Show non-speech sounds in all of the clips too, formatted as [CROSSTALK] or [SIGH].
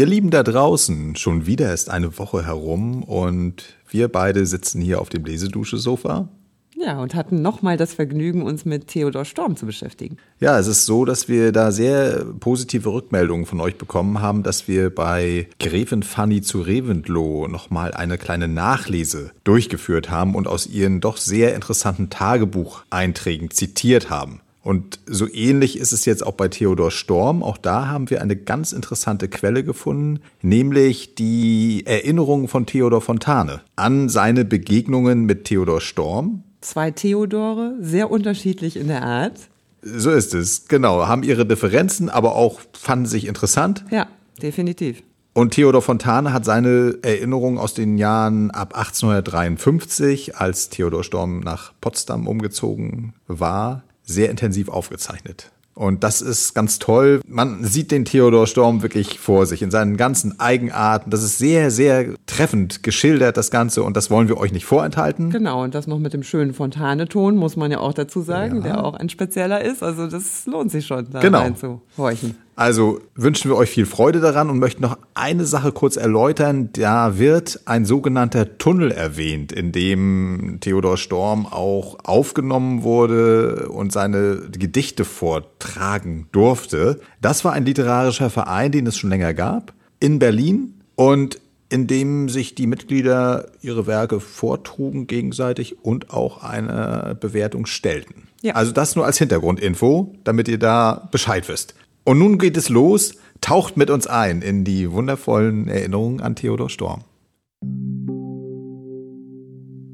Ihr Lieben da draußen, schon wieder ist eine Woche herum und wir beide sitzen hier auf dem Lesedusche-Sofa. Ja, und hatten nochmal das Vergnügen, uns mit Theodor Storm zu beschäftigen. Ja, es ist so, dass wir da sehr positive Rückmeldungen von euch bekommen haben, dass wir bei Gräfin Fanny zu Reventlow nochmal eine kleine Nachlese durchgeführt haben und aus ihren doch sehr interessanten Tagebucheinträgen zitiert haben. Und so ähnlich ist es jetzt auch bei Theodor Storm. Auch da haben wir eine ganz interessante Quelle gefunden, nämlich die Erinnerungen von Theodor Fontane an seine Begegnungen mit Theodor Storm. Zwei Theodore, sehr unterschiedlich in der Art. So ist es, genau. Haben ihre Differenzen, aber auch fanden sich interessant. Ja, definitiv. Und Theodor Fontane hat seine Erinnerungen aus den Jahren ab 1853, als Theodor Storm nach Potsdam umgezogen war, sehr intensiv aufgezeichnet. Und das ist ganz toll. Man sieht den Theodor Storm wirklich vor sich in seinen ganzen Eigenarten. Das ist sehr, sehr treffend geschildert, das Ganze. Und das wollen wir euch nicht vorenthalten. Genau, und das noch mit dem schönen Fontaneton, muss man ja auch dazu sagen, ja. der auch ein spezieller ist. Also das lohnt sich schon, da genau. reinzuhorchen. Also wünschen wir euch viel Freude daran und möchten noch eine Sache kurz erläutern. Da wird ein sogenannter Tunnel erwähnt, in dem Theodor Storm auch aufgenommen wurde und seine Gedichte vortragen durfte. Das war ein literarischer Verein, den es schon länger gab, in Berlin und in dem sich die Mitglieder ihre Werke vortrugen gegenseitig und auch eine Bewertung stellten. Ja. Also das nur als Hintergrundinfo, damit ihr da Bescheid wisst. Und nun geht es los, taucht mit uns ein in die wundervollen Erinnerungen an Theodor Storm.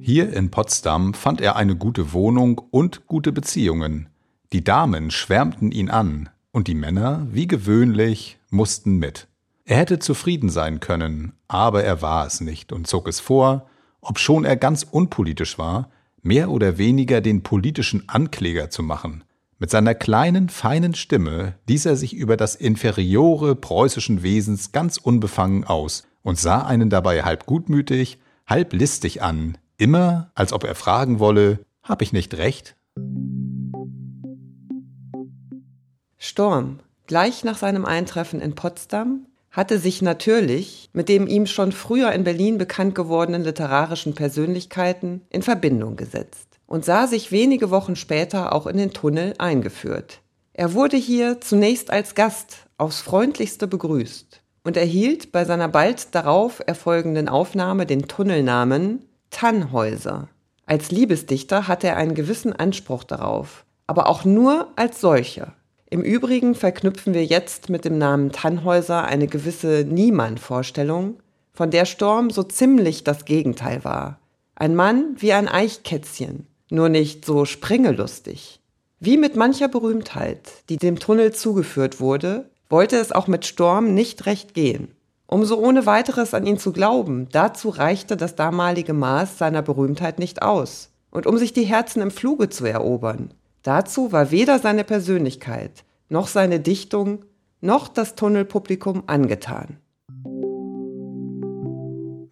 Hier in Potsdam fand er eine gute Wohnung und gute Beziehungen. Die Damen schwärmten ihn an, und die Männer, wie gewöhnlich, mussten mit. Er hätte zufrieden sein können, aber er war es nicht und zog es vor, obschon er ganz unpolitisch war, mehr oder weniger den politischen Ankläger zu machen, mit seiner kleinen, feinen Stimme ließ er sich über das Inferiore preußischen Wesens ganz unbefangen aus und sah einen dabei halb gutmütig, halb listig an, immer als ob er fragen wolle, hab ich nicht recht? Storm, gleich nach seinem Eintreffen in Potsdam, hatte sich natürlich mit dem ihm schon früher in Berlin bekannt gewordenen literarischen Persönlichkeiten in Verbindung gesetzt und sah sich wenige Wochen später auch in den Tunnel eingeführt. Er wurde hier zunächst als Gast aufs freundlichste begrüßt und erhielt bei seiner bald darauf erfolgenden Aufnahme den Tunnelnamen Tannhäuser. Als Liebesdichter hatte er einen gewissen Anspruch darauf, aber auch nur als solcher. Im Übrigen verknüpfen wir jetzt mit dem Namen Tannhäuser eine gewisse Niemann-Vorstellung, von der Storm so ziemlich das Gegenteil war. Ein Mann wie ein Eichkätzchen, nur nicht so sprengelustig. Wie mit mancher Berühmtheit, die dem Tunnel zugeführt wurde, wollte es auch mit Storm nicht recht gehen. Um so ohne weiteres an ihn zu glauben, dazu reichte das damalige Maß seiner Berühmtheit nicht aus. Und um sich die Herzen im Fluge zu erobern, dazu war weder seine Persönlichkeit, noch seine Dichtung, noch das Tunnelpublikum angetan.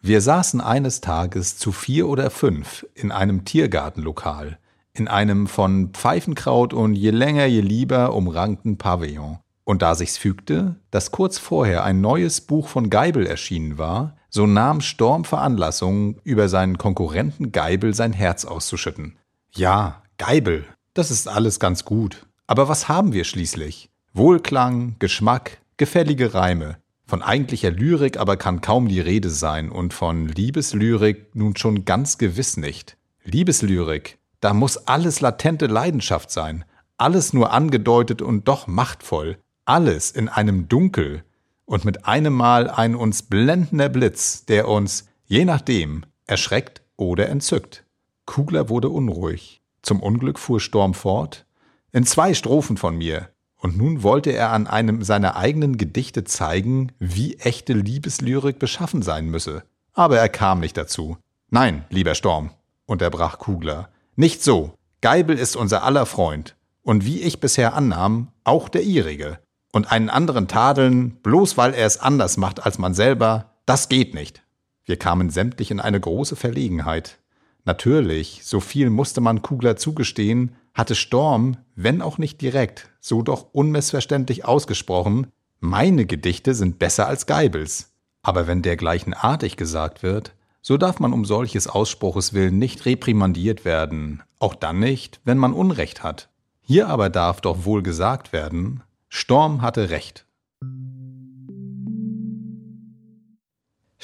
Wir saßen eines Tages zu vier oder fünf in einem Tiergartenlokal, in einem von Pfeifenkraut und je länger je lieber umrankten Pavillon. Und da sich's fügte, dass kurz vorher ein neues Buch von Geibel erschienen war, so nahm Storm Veranlassung, über seinen Konkurrenten Geibel sein Herz auszuschütten. Ja, Geibel, das ist alles ganz gut. Aber was haben wir schließlich? Wohlklang, Geschmack, gefällige Reime. Von eigentlicher Lyrik aber kann kaum die Rede sein und von Liebeslyrik nun schon ganz gewiss nicht. Liebeslyrik, da muss alles latente Leidenschaft sein, alles nur angedeutet und doch machtvoll, alles in einem Dunkel und mit einem Mal ein uns blendender Blitz, der uns, je nachdem, erschreckt oder entzückt. Kugler wurde unruhig. Zum Unglück fuhr Storm fort. In zwei Strophen von mir, und nun wollte er an einem seiner eigenen Gedichte zeigen, wie echte Liebeslyrik beschaffen sein müsse. Aber er kam nicht dazu. Nein, lieber Storm, unterbrach Kugler. Nicht so. Geibel ist unser aller Freund. Und wie ich bisher annahm, auch der ihrige. Und einen anderen tadeln, bloß weil er es anders macht als man selber, das geht nicht. Wir kamen sämtlich in eine große Verlegenheit. Natürlich, so viel musste man Kugler zugestehen, hatte Storm, wenn auch nicht direkt, so doch unmissverständlich ausgesprochen, Meine Gedichte sind besser als Geibels. Aber wenn dergleichen artig gesagt wird, so darf man um solches Ausspruches willen nicht reprimandiert werden, auch dann nicht, wenn man Unrecht hat. Hier aber darf doch wohl gesagt werden, Storm hatte Recht.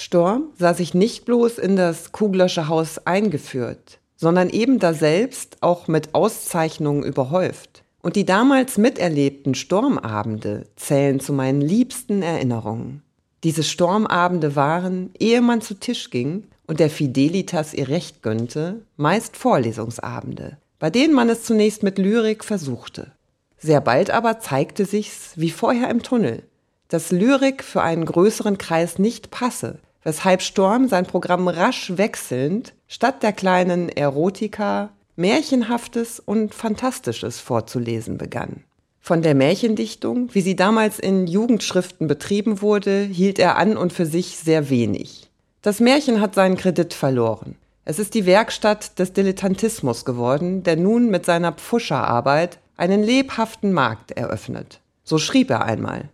Storm sah sich nicht bloß in das Kuglersche Haus eingeführt, sondern eben daselbst auch mit Auszeichnungen überhäuft. Und die damals miterlebten Sturmabende zählen zu meinen liebsten Erinnerungen. Diese Sturmabende waren, ehe man zu Tisch ging und der Fidelitas ihr Recht gönnte, meist Vorlesungsabende, bei denen man es zunächst mit Lyrik versuchte. Sehr bald aber zeigte sich's, wie vorher im Tunnel, dass Lyrik für einen größeren Kreis nicht passe, weshalb Storm sein Programm rasch wechselnd statt der kleinen Erotika Märchenhaftes und Fantastisches vorzulesen begann. Von der Märchendichtung, wie sie damals in Jugendschriften betrieben wurde, hielt er an und für sich sehr wenig. Das Märchen hat seinen Kredit verloren. Es ist die Werkstatt des Dilettantismus geworden, der nun mit seiner Pfuscherarbeit einen lebhaften Markt eröffnet. So schrieb er einmal.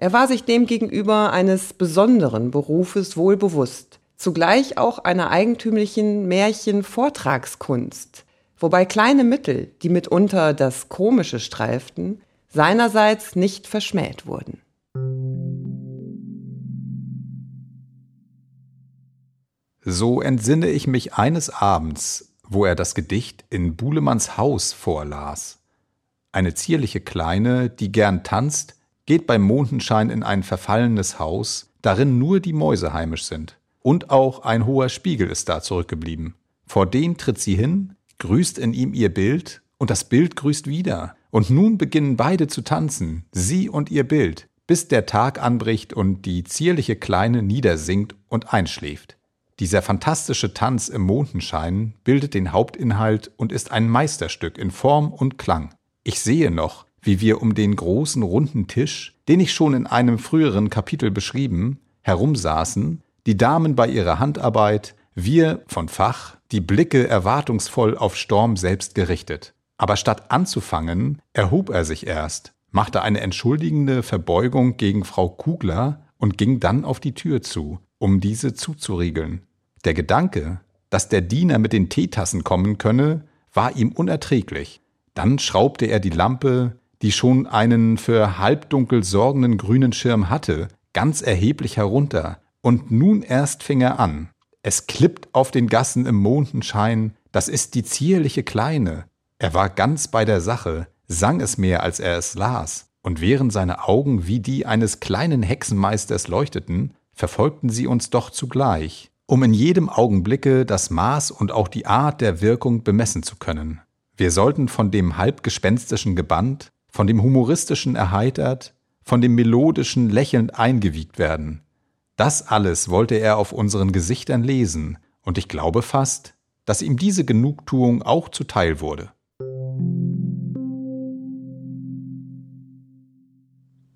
Er war sich demgegenüber eines besonderen Berufes wohl bewusst, zugleich auch einer eigentümlichen Märchen-Vortragskunst, wobei kleine Mittel, die mitunter das Komische streiften, seinerseits nicht verschmäht wurden. So entsinne ich mich eines Abends, wo er das Gedicht in Buhlemanns Haus vorlas. Eine zierliche Kleine, die gern tanzt, geht beim Mondenschein in ein verfallenes Haus, darin nur die Mäuse heimisch sind. Und auch ein hoher Spiegel ist da zurückgeblieben. Vor den tritt sie hin, grüßt in ihm ihr Bild, und das Bild grüßt wieder. Und nun beginnen beide zu tanzen, sie und ihr Bild, bis der Tag anbricht und die zierliche Kleine niedersinkt und einschläft. Dieser fantastische Tanz im Mondenschein bildet den Hauptinhalt und ist ein Meisterstück in Form und Klang. Ich sehe noch, wie wir um den großen runden Tisch, den ich schon in einem früheren Kapitel beschrieben, herumsaßen, die Damen bei ihrer Handarbeit, wir von Fach, die Blicke erwartungsvoll auf Storm selbst gerichtet. Aber statt anzufangen, erhob er sich erst, machte eine entschuldigende Verbeugung gegen Frau Kugler und ging dann auf die Tür zu, um diese zuzuriegeln. Der Gedanke, dass der Diener mit den Teetassen kommen könne, war ihm unerträglich. Dann schraubte er die Lampe, die schon einen für halbdunkel sorgenden grünen Schirm hatte, ganz erheblich herunter, und nun erst fing er an. Es klippt auf den Gassen im Mondenschein, das ist die zierliche Kleine. Er war ganz bei der Sache, sang es mehr, als er es las, und während seine Augen wie die eines kleinen Hexenmeisters leuchteten, verfolgten sie uns doch zugleich, um in jedem Augenblicke das Maß und auch die Art der Wirkung bemessen zu können. Wir sollten von dem halbgespenstischen gebannt, von dem humoristischen erheitert, von dem melodischen lächelnd eingewiegt werden. Das alles wollte er auf unseren Gesichtern lesen, und ich glaube fast, dass ihm diese Genugtuung auch zuteil wurde.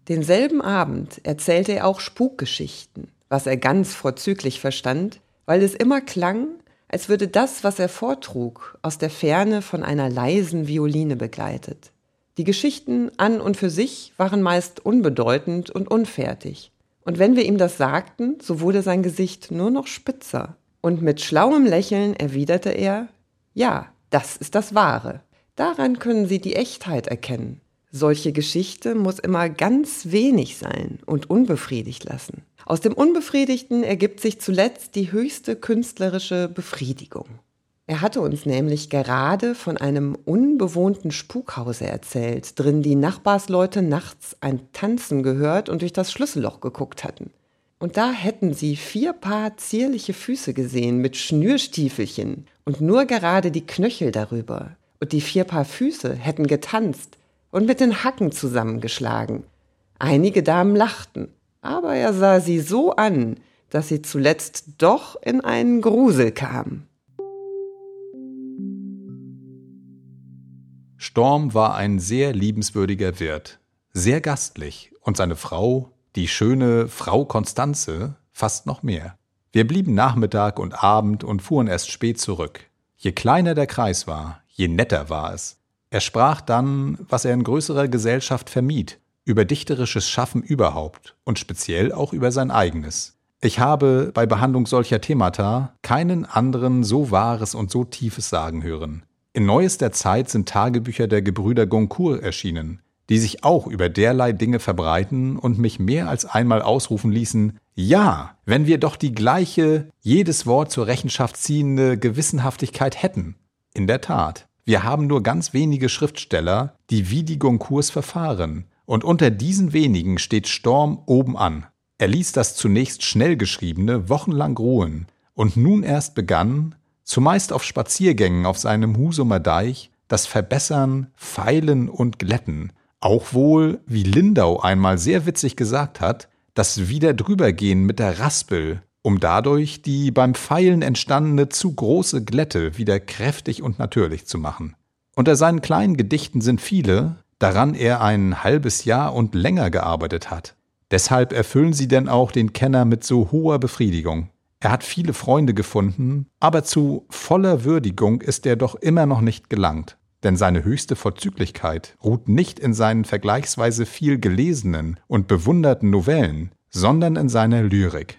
Denselben Abend erzählte er auch Spukgeschichten, was er ganz vorzüglich verstand, weil es immer klang, als würde das, was er vortrug, aus der Ferne von einer leisen Violine begleitet. Die Geschichten an und für sich waren meist unbedeutend und unfertig. Und wenn wir ihm das sagten, so wurde sein Gesicht nur noch spitzer. Und mit schlauem Lächeln erwiderte er, ja, das ist das Wahre. Daran können Sie die Echtheit erkennen. Solche Geschichte muss immer ganz wenig sein und unbefriedigt lassen. Aus dem Unbefriedigten ergibt sich zuletzt die höchste künstlerische Befriedigung. Er hatte uns nämlich gerade von einem unbewohnten Spukhause erzählt, drin die Nachbarsleute nachts ein Tanzen gehört und durch das Schlüsselloch geguckt hatten. Und da hätten sie vier Paar zierliche Füße gesehen mit Schnürstiefelchen und nur gerade die Knöchel darüber. Und die vier Paar Füße hätten getanzt und mit den Hacken zusammengeschlagen. Einige Damen lachten, aber er sah sie so an, dass sie zuletzt doch in einen Grusel kam. Storm war ein sehr liebenswürdiger Wirt, sehr gastlich, und seine Frau, die schöne Frau Konstanze, fast noch mehr. Wir blieben Nachmittag und Abend und fuhren erst spät zurück. Je kleiner der Kreis war, je netter war es. Er sprach dann, was er in größerer Gesellschaft vermied, über dichterisches Schaffen überhaupt und speziell auch über sein eigenes. Ich habe bei Behandlung solcher Themata keinen anderen so wahres und so tiefes sagen hören. In neuester Zeit sind Tagebücher der Gebrüder Goncourt erschienen, die sich auch über derlei Dinge verbreiten und mich mehr als einmal ausrufen ließen, ja, wenn wir doch die gleiche, jedes Wort zur Rechenschaft ziehende Gewissenhaftigkeit hätten. In der Tat, wir haben nur ganz wenige Schriftsteller, die wie die Goncourts verfahren, und unter diesen wenigen steht Storm oben an. Er ließ das zunächst schnell geschriebene wochenlang ruhen, und nun erst begann, zumeist auf Spaziergängen auf seinem Husumer Deich, das Verbessern, Feilen und Glätten, auch wohl, wie Lindau einmal sehr witzig gesagt hat, das Wiederdrübergehen mit der Raspel, um dadurch die beim Pfeilen entstandene zu große Glätte wieder kräftig und natürlich zu machen. Unter seinen kleinen Gedichten sind viele, daran er ein halbes Jahr und länger gearbeitet hat. Deshalb erfüllen sie denn auch den Kenner mit so hoher Befriedigung. Er hat viele Freunde gefunden, aber zu voller Würdigung ist er doch immer noch nicht gelangt denn seine höchste Vorzüglichkeit ruht nicht in seinen vergleichsweise viel gelesenen und bewunderten Novellen, sondern in seiner Lyrik.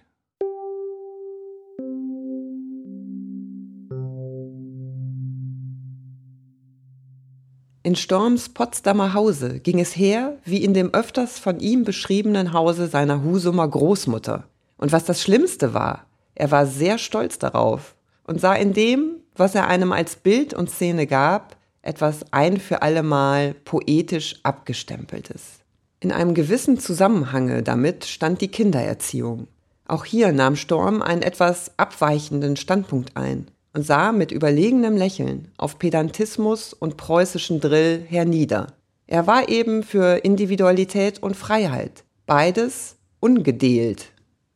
In Storms Potsdamer Hause ging es her, wie in dem öfters von ihm beschriebenen Hause seiner Husumer Großmutter. Und was das Schlimmste war, er war sehr stolz darauf und sah in dem, was er einem als Bild und Szene gab, etwas ein für allemal poetisch abgestempeltes. In einem gewissen Zusammenhange damit stand die Kindererziehung. Auch hier nahm Storm einen etwas abweichenden Standpunkt ein und sah mit überlegenem Lächeln auf Pedantismus und preußischen Drill hernieder. Er war eben für Individualität und Freiheit, beides ungedeelt.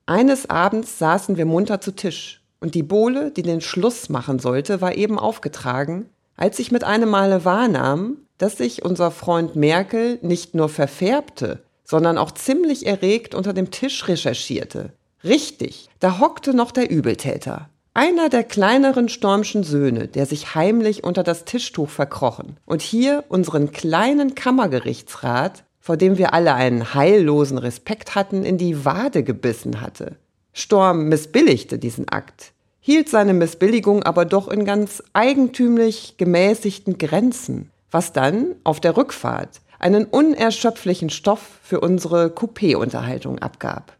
Eines Abends saßen wir munter zu Tisch, und die Bohle, die den Schluss machen sollte, war eben aufgetragen, als ich mit einem Male wahrnahm, dass sich unser Freund Merkel nicht nur verfärbte, sondern auch ziemlich erregt unter dem Tisch recherchierte. Richtig, da hockte noch der Übeltäter. Einer der kleineren Stormschen Söhne, der sich heimlich unter das Tischtuch verkrochen und hier unseren kleinen Kammergerichtsrat, vor dem wir alle einen heillosen Respekt hatten, in die Wade gebissen hatte. Storm missbilligte diesen Akt hielt seine Missbilligung aber doch in ganz eigentümlich gemäßigten Grenzen, was dann auf der Rückfahrt einen unerschöpflichen Stoff für unsere Coupé-Unterhaltung abgab.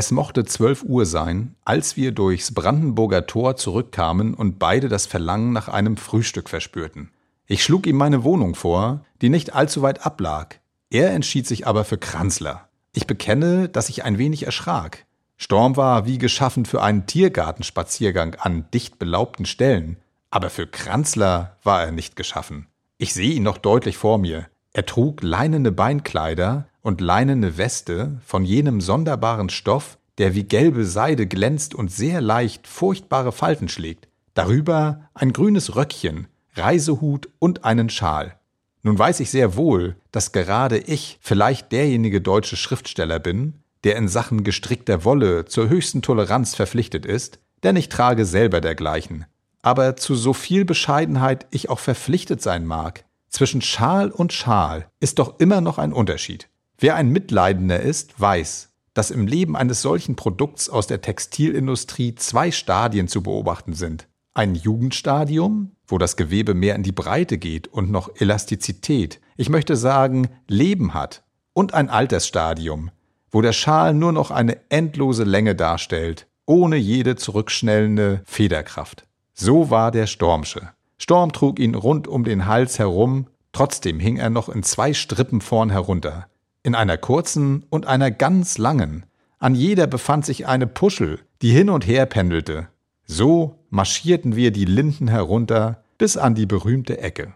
Es mochte zwölf Uhr sein, als wir durchs Brandenburger Tor zurückkamen und beide das Verlangen nach einem Frühstück verspürten. Ich schlug ihm meine Wohnung vor, die nicht allzu weit ablag. Er entschied sich aber für Kranzler. Ich bekenne, dass ich ein wenig erschrak. Storm war wie geschaffen für einen Tiergartenspaziergang an dicht belaubten Stellen, aber für Kranzler war er nicht geschaffen. Ich sehe ihn noch deutlich vor mir. Er trug leinene Beinkleider und leinene Weste von jenem sonderbaren Stoff, der wie gelbe Seide glänzt und sehr leicht furchtbare Falten schlägt. Darüber ein grünes Röckchen, Reisehut und einen Schal. Nun weiß ich sehr wohl, dass gerade ich vielleicht derjenige deutsche Schriftsteller bin, der in Sachen gestrickter Wolle zur höchsten Toleranz verpflichtet ist, denn ich trage selber dergleichen. Aber zu so viel Bescheidenheit ich auch verpflichtet sein mag, zwischen Schal und Schal ist doch immer noch ein Unterschied. Wer ein Mitleidender ist, weiß, dass im Leben eines solchen Produkts aus der Textilindustrie zwei Stadien zu beobachten sind. Ein Jugendstadium, wo das Gewebe mehr in die Breite geht und noch Elastizität, ich möchte sagen Leben hat, und ein Altersstadium, wo der Schal nur noch eine endlose Länge darstellt, ohne jede zurückschnellende Federkraft. So war der Stormsche. Storm trug ihn rund um den Hals herum, trotzdem hing er noch in zwei Strippen vorn herunter, in einer kurzen und einer ganz langen. An jeder befand sich eine Puschel, die hin und her pendelte. So marschierten wir die Linden herunter bis an die berühmte Ecke.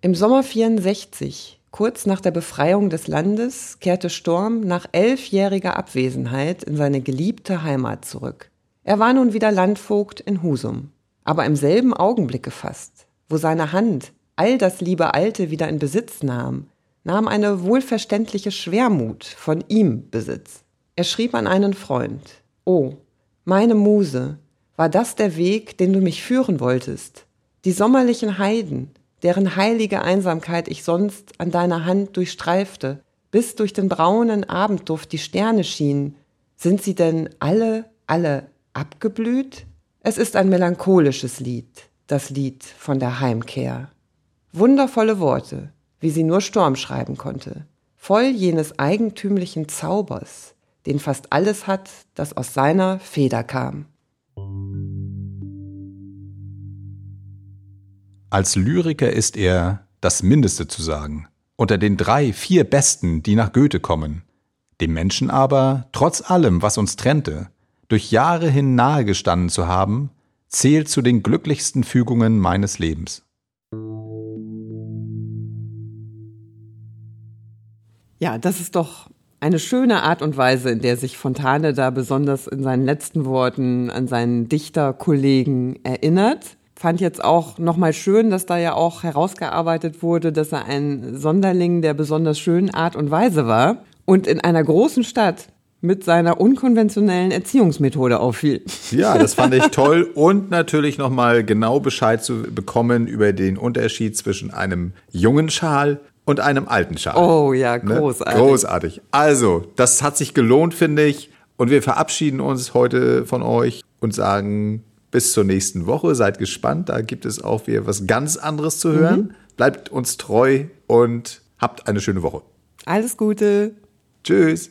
Im Sommer 64, kurz nach der Befreiung des Landes, kehrte Storm nach elfjähriger Abwesenheit in seine geliebte Heimat zurück. Er war nun wieder Landvogt in Husum, aber im selben Augenblick gefasst, wo seine Hand all das liebe Alte wieder in Besitz nahm, nahm eine wohlverständliche Schwermut von ihm Besitz. Er schrieb an einen Freund, Oh, Meine Muse, war das der Weg, den du mich führen wolltest? Die sommerlichen Heiden, deren heilige Einsamkeit ich sonst an deiner Hand durchstreifte, bis durch den braunen Abendduft die Sterne schienen, sind sie denn alle, alle abgeblüht? Es ist ein melancholisches Lied, das Lied von der Heimkehr. Wundervolle Worte, wie sie nur Sturm schreiben konnte, voll jenes eigentümlichen Zaubers, den fast alles hat, das aus seiner Feder kam. Als Lyriker ist er das Mindeste zu sagen, unter den drei, vier Besten, die nach Goethe kommen. Dem Menschen aber, trotz allem, was uns trennte, durch Jahre hin nahegestanden zu haben, zählt zu den glücklichsten Fügungen meines Lebens. Ja, das ist doch eine schöne Art und Weise, in der sich Fontane da besonders in seinen letzten Worten an seinen Dichterkollegen erinnert. Fand jetzt auch nochmal schön, dass da ja auch herausgearbeitet wurde, dass er ein Sonderling der besonders schönen Art und Weise war und in einer großen Stadt mit seiner unkonventionellen Erziehungsmethode auffiel. Ja, das fand ich [LAUGHS] toll und natürlich nochmal genau Bescheid zu bekommen über den Unterschied zwischen einem jungen Schal und einem alten Schal. Oh ja, ne? großartig. Ne? Großartig. Also, das hat sich gelohnt, finde ich. Und wir verabschieden uns heute von euch und sagen bis zur nächsten Woche. Seid gespannt, da gibt es auch wieder was ganz anderes zu hören. Mhm. Bleibt uns treu und habt eine schöne Woche. Alles Gute. Tschüss.